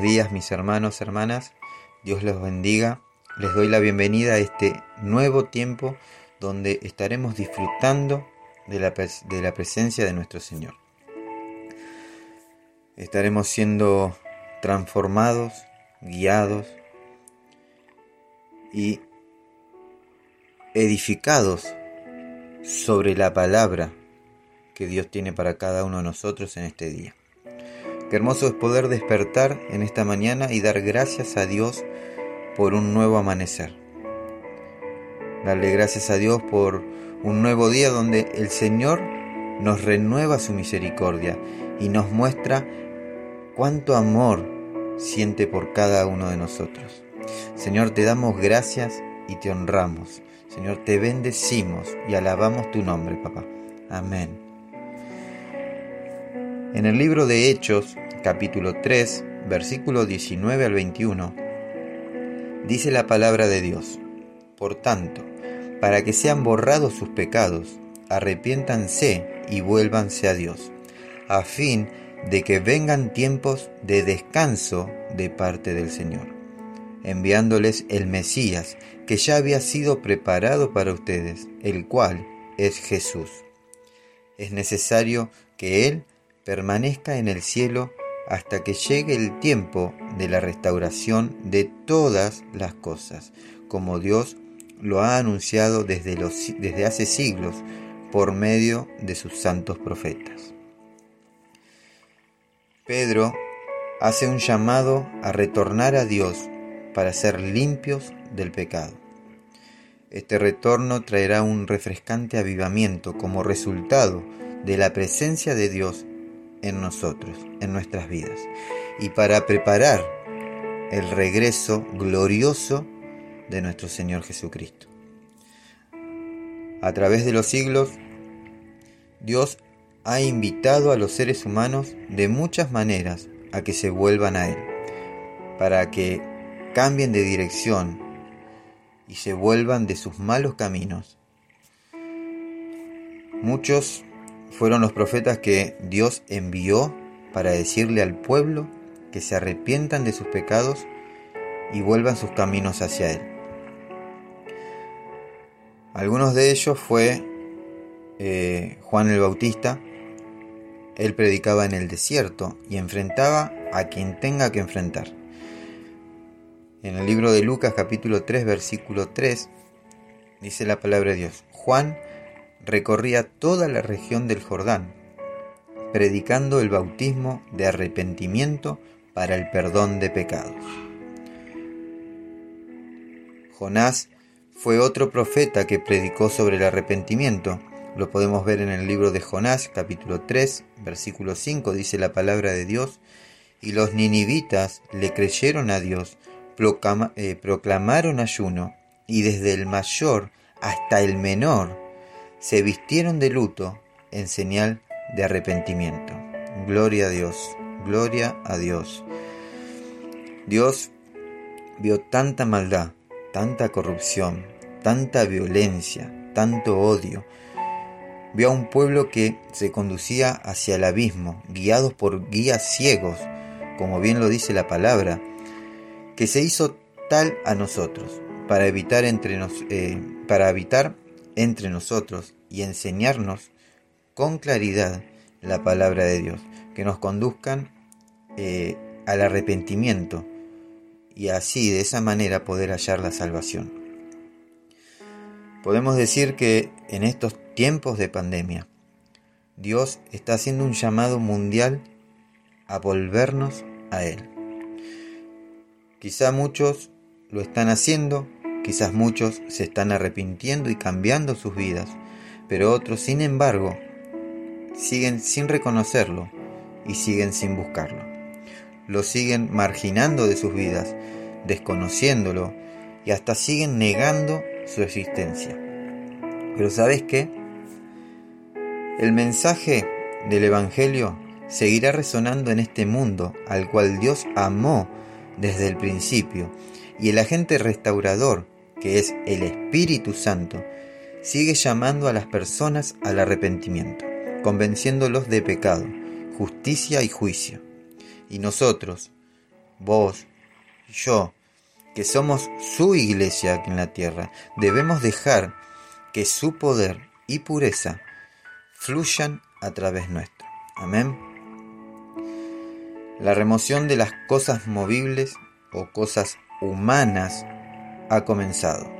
Buenos días mis hermanos, hermanas. Dios los bendiga. Les doy la bienvenida a este nuevo tiempo donde estaremos disfrutando de la, de la presencia de nuestro Señor. Estaremos siendo transformados, guiados y edificados sobre la palabra que Dios tiene para cada uno de nosotros en este día. Qué hermoso es poder despertar en esta mañana y dar gracias a Dios por un nuevo amanecer. Darle gracias a Dios por un nuevo día donde el Señor nos renueva su misericordia y nos muestra cuánto amor siente por cada uno de nosotros. Señor, te damos gracias y te honramos. Señor, te bendecimos y alabamos tu nombre, papá. Amén. En el libro de Hechos, capítulo 3, versículo 19 al 21, dice la palabra de Dios, Por tanto, para que sean borrados sus pecados, arrepiéntanse y vuélvanse a Dios, a fin de que vengan tiempos de descanso de parte del Señor, enviándoles el Mesías, que ya había sido preparado para ustedes, el cual es Jesús. Es necesario que Él permanezca en el cielo hasta que llegue el tiempo de la restauración de todas las cosas, como Dios lo ha anunciado desde, desde hace siglos por medio de sus santos profetas. Pedro hace un llamado a retornar a Dios para ser limpios del pecado. Este retorno traerá un refrescante avivamiento como resultado de la presencia de Dios en nosotros, en nuestras vidas, y para preparar el regreso glorioso de nuestro Señor Jesucristo. A través de los siglos, Dios ha invitado a los seres humanos de muchas maneras a que se vuelvan a Él, para que cambien de dirección y se vuelvan de sus malos caminos. Muchos fueron los profetas que Dios envió para decirle al pueblo que se arrepientan de sus pecados y vuelvan sus caminos hacia Él. Algunos de ellos fue eh, Juan el Bautista. Él predicaba en el desierto y enfrentaba a quien tenga que enfrentar. En el libro de Lucas capítulo 3 versículo 3 dice la palabra de Dios. Juan recorría toda la región del Jordán, predicando el bautismo de arrepentimiento para el perdón de pecados. Jonás fue otro profeta que predicó sobre el arrepentimiento. Lo podemos ver en el libro de Jonás, capítulo 3, versículo 5, dice la palabra de Dios, y los ninivitas le creyeron a Dios, eh, proclamaron ayuno, y desde el mayor hasta el menor se vistieron de luto en señal de arrepentimiento. Gloria a Dios, gloria a Dios. Dios vio tanta maldad, tanta corrupción, tanta violencia, tanto odio. Vio a un pueblo que se conducía hacia el abismo, guiados por guías ciegos, como bien lo dice la palabra, que se hizo tal a nosotros, para evitar entre nos, eh, para evitar entre nosotros y enseñarnos con claridad la palabra de Dios, que nos conduzcan eh, al arrepentimiento y así de esa manera poder hallar la salvación. Podemos decir que en estos tiempos de pandemia, Dios está haciendo un llamado mundial a volvernos a Él. Quizá muchos lo están haciendo Quizás muchos se están arrepintiendo y cambiando sus vidas, pero otros, sin embargo, siguen sin reconocerlo y siguen sin buscarlo. Lo siguen marginando de sus vidas, desconociéndolo y hasta siguen negando su existencia. Pero ¿sabes qué? El mensaje del Evangelio seguirá resonando en este mundo al cual Dios amó desde el principio y el agente restaurador que es el Espíritu Santo, sigue llamando a las personas al arrepentimiento, convenciéndolos de pecado, justicia y juicio. Y nosotros, vos yo, que somos su iglesia aquí en la tierra, debemos dejar que su poder y pureza fluyan a través nuestro. Amén. La remoción de las cosas movibles o cosas humanas ha comenzado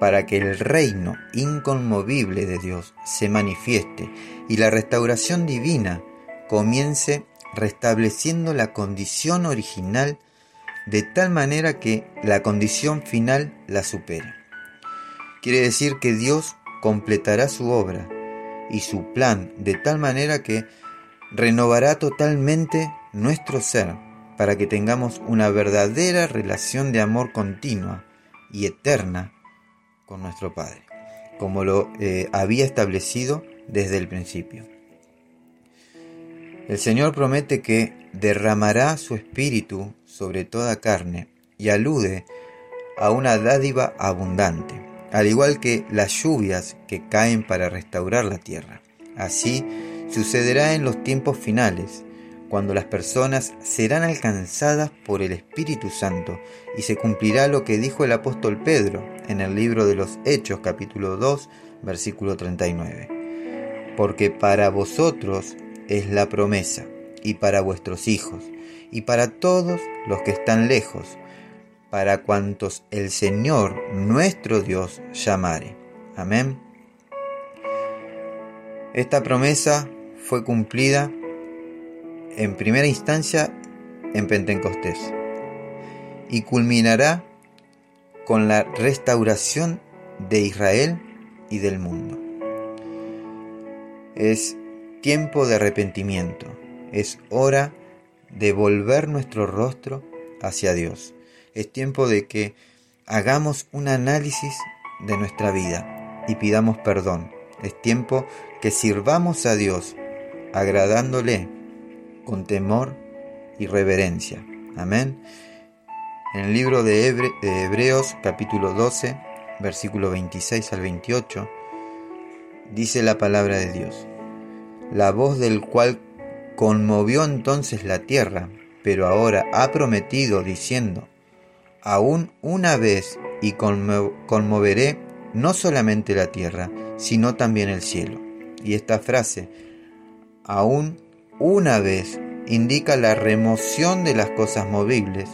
para que el reino inconmovible de Dios se manifieste y la restauración divina comience restableciendo la condición original de tal manera que la condición final la supere. Quiere decir que Dios completará su obra y su plan de tal manera que renovará totalmente nuestro ser para que tengamos una verdadera relación de amor continua y eterna con nuestro Padre, como lo eh, había establecido desde el principio. El Señor promete que derramará su espíritu sobre toda carne y alude a una dádiva abundante, al igual que las lluvias que caen para restaurar la tierra. Así sucederá en los tiempos finales, cuando las personas serán alcanzadas por el Espíritu Santo y se cumplirá lo que dijo el apóstol Pedro en el libro de los Hechos capítulo 2 versículo 39. Porque para vosotros es la promesa y para vuestros hijos y para todos los que están lejos, para cuantos el Señor nuestro Dios llamare. Amén. Esta promesa fue cumplida en primera instancia en Pentecostés y culminará con la restauración de Israel y del mundo. Es tiempo de arrepentimiento, es hora de volver nuestro rostro hacia Dios, es tiempo de que hagamos un análisis de nuestra vida y pidamos perdón, es tiempo que sirvamos a Dios agradándole con temor y reverencia. Amén. En el libro de, Hebreos capítulo 12, versículo 26 al 28, dice la palabra de Dios, la voz del cual conmovió entonces la tierra, pero ahora ha prometido diciendo, aún una vez y conmoveré no solamente la tierra, sino también el cielo. Y esta frase, aún una vez indica la remoción de las cosas movibles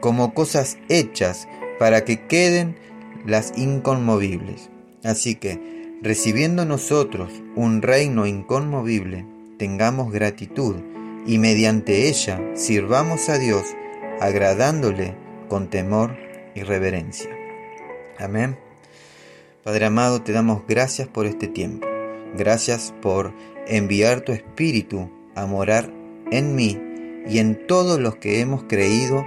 como cosas hechas para que queden las inconmovibles. Así que, recibiendo nosotros un reino inconmovible, tengamos gratitud y mediante ella sirvamos a Dios agradándole con temor y reverencia. Amén. Padre amado, te damos gracias por este tiempo. Gracias por enviar tu Espíritu a morar en mí y en todos los que hemos creído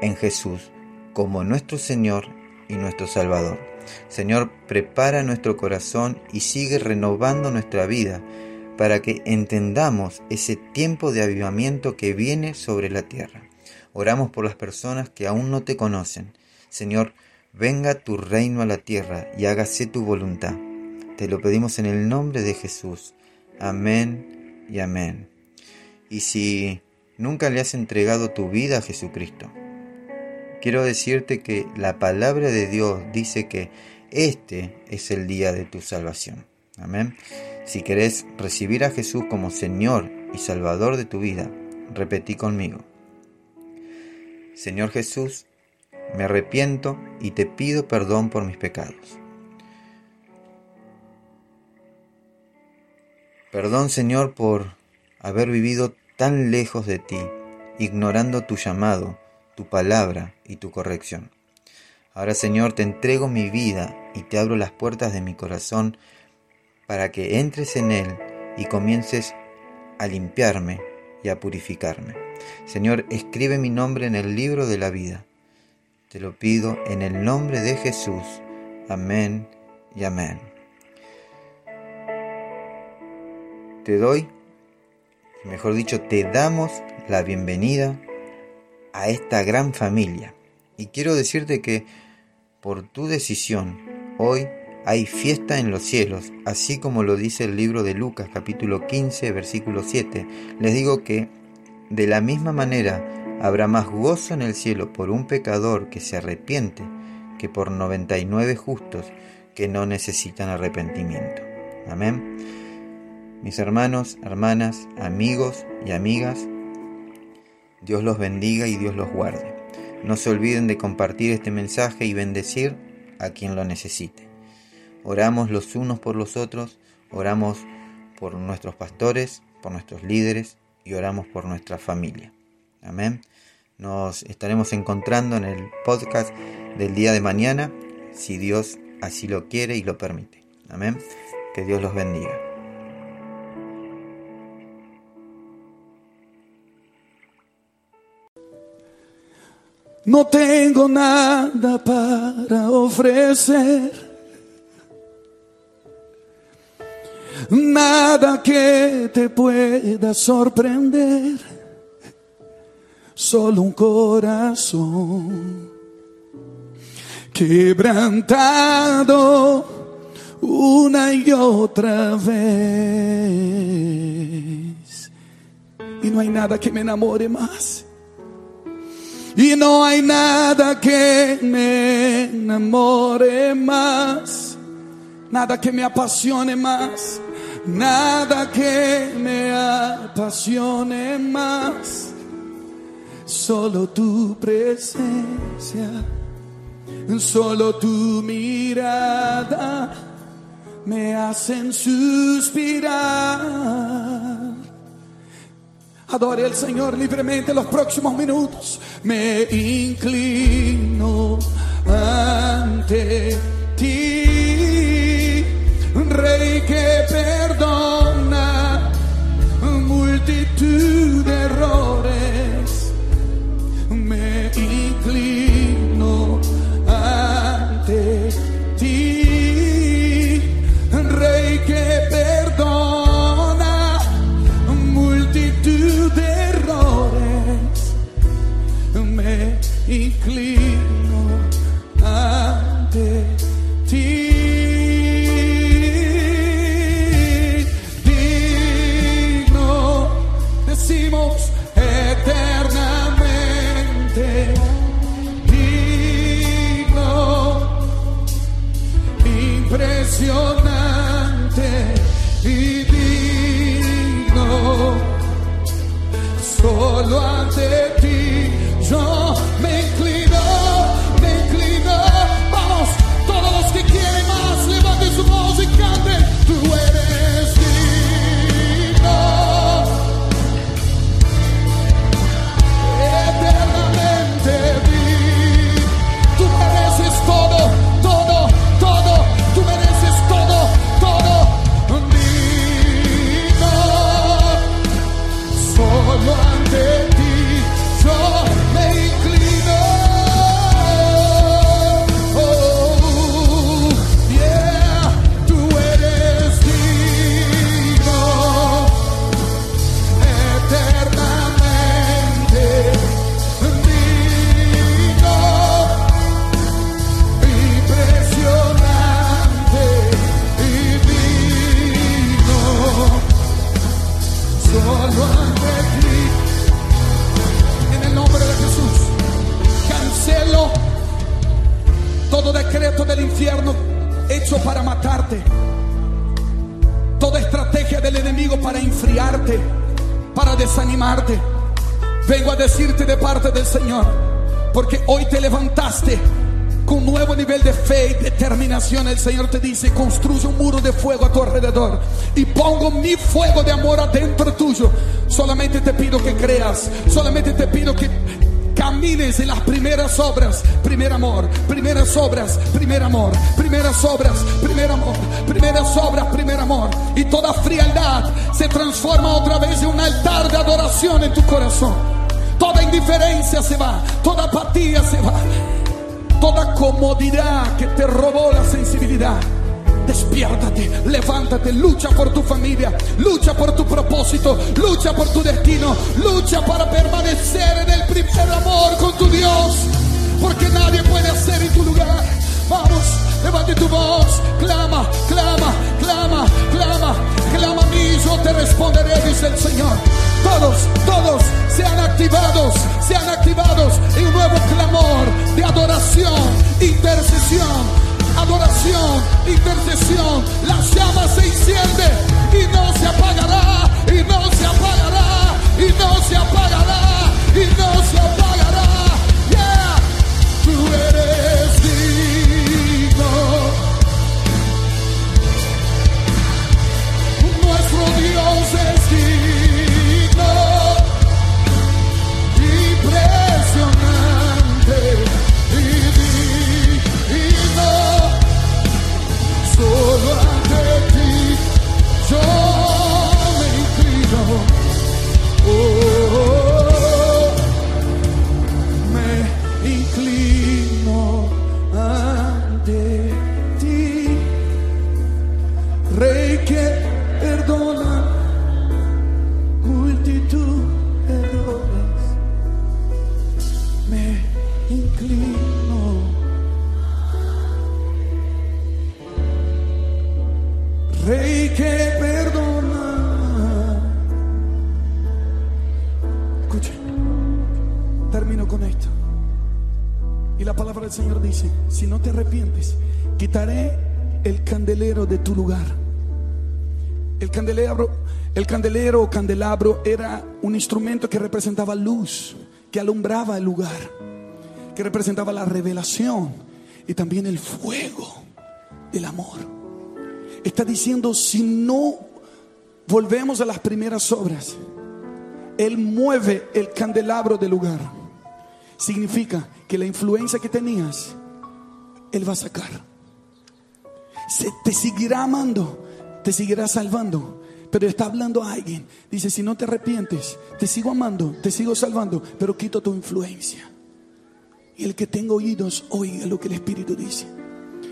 en Jesús como nuestro Señor y nuestro Salvador. Señor, prepara nuestro corazón y sigue renovando nuestra vida para que entendamos ese tiempo de avivamiento que viene sobre la tierra. Oramos por las personas que aún no te conocen. Señor, venga tu reino a la tierra y hágase tu voluntad. Te lo pedimos en el nombre de Jesús. Amén y amén. Y si nunca le has entregado tu vida a Jesucristo, quiero decirte que la palabra de Dios dice que este es el día de tu salvación. Amén. Si querés recibir a Jesús como Señor y Salvador de tu vida, repetí conmigo. Señor Jesús, me arrepiento y te pido perdón por mis pecados. Perdón Señor por haber vivido tan lejos de ti, ignorando tu llamado, tu palabra y tu corrección. Ahora Señor, te entrego mi vida y te abro las puertas de mi corazón para que entres en él y comiences a limpiarme y a purificarme. Señor, escribe mi nombre en el libro de la vida. Te lo pido en el nombre de Jesús. Amén y amén. Te doy mejor dicho, te damos la bienvenida a esta gran familia. Y quiero decirte que por tu decisión, hoy hay fiesta en los cielos, así como lo dice el libro de Lucas capítulo 15, versículo 7. Les digo que de la misma manera Habrá más gozo en el cielo por un pecador que se arrepiente que por 99 justos que no necesitan arrepentimiento. Amén. Mis hermanos, hermanas, amigos y amigas, Dios los bendiga y Dios los guarde. No se olviden de compartir este mensaje y bendecir a quien lo necesite. Oramos los unos por los otros, oramos por nuestros pastores, por nuestros líderes y oramos por nuestra familia. Amén. Nos estaremos encontrando en el podcast del día de mañana, si Dios así lo quiere y lo permite. Amén. Que Dios los bendiga. No tengo nada para ofrecer. Nada que te pueda sorprender. Solo un corazón quebrantado una y otra vez. Y no hay nada que me enamore más. Y no hay nada que me enamore más. Nada que me apasione más. Nada que me apasione más. Solo tu presencia Solo tu mirada me hacen suspirar. Adore al Señor libremente los próximos minutos. Me inclino porque hoy te levantaste con nuevo nivel de fe y determinación. El Señor te dice, construye un muro de fuego a tu alrededor y pongo mi fuego de amor adentro tuyo. Solamente te pido que creas, solamente te pido que camines en las primeras obras, primer amor, primeras obras, primer amor, primeras obras, primer amor, primeras obras, primer amor. Y toda frialdad se transforma otra vez en un altar de adoración en tu corazón. Toda indiferencia se va, toda apatía se va, toda comodidad que te robó la sensibilidad. Despiértate, levántate, lucha por tu familia, lucha por tu propósito, lucha por tu destino, lucha para permanecer en el primer amor con tu Dios, porque nadie puede hacer en tu lugar. Vamos, levante tu voz, clama, clama, clama, clama, clama a mí, yo te responderé, dice el Señor todos, todos sean activados, sean activados en un nuevo clamor de adoración, intercesión, adoración, intercesión. La llama se enciende y no se apagará, y no se apagará, y no se apagará. Si no te arrepientes, quitaré el candelero de tu lugar. El candelero o candelabro era un instrumento que representaba luz, que alumbraba el lugar, que representaba la revelación y también el fuego del amor. Está diciendo, si no volvemos a las primeras obras, Él mueve el candelabro del lugar. Significa que la influencia que tenías, Él va a sacar. Se te seguirá amando, te seguirá salvando. Pero está hablando a alguien. Dice, si no te arrepientes, te sigo amando, te sigo salvando, pero quito tu influencia. Y el que tenga oídos, oiga lo que el Espíritu dice.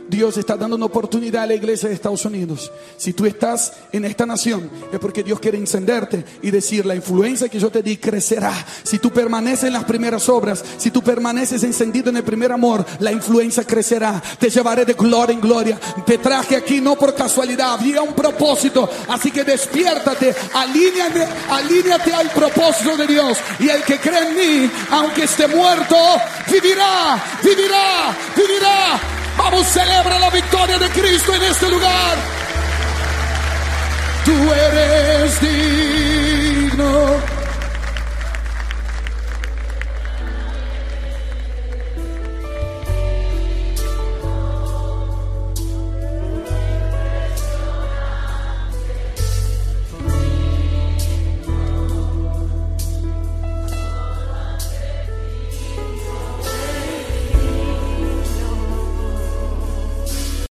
Dios está dando una oportunidad a la iglesia de Estados Unidos. Si tú estás en esta nación, es porque Dios quiere encenderte y decir, la influencia que yo te di crecerá. Si tú permaneces en las primeras obras, si tú permaneces encendido en el primer amor, la influencia crecerá. Te llevaré de gloria en gloria. Te traje aquí no por casualidad, había un propósito. Así que despiértate, alíñate al propósito de Dios. Y el que cree en mí, aunque esté muerto, vivirá, vivirá, vivirá. Vamos, celebra la victoria de Cristo en este lugar. Tú eres digno.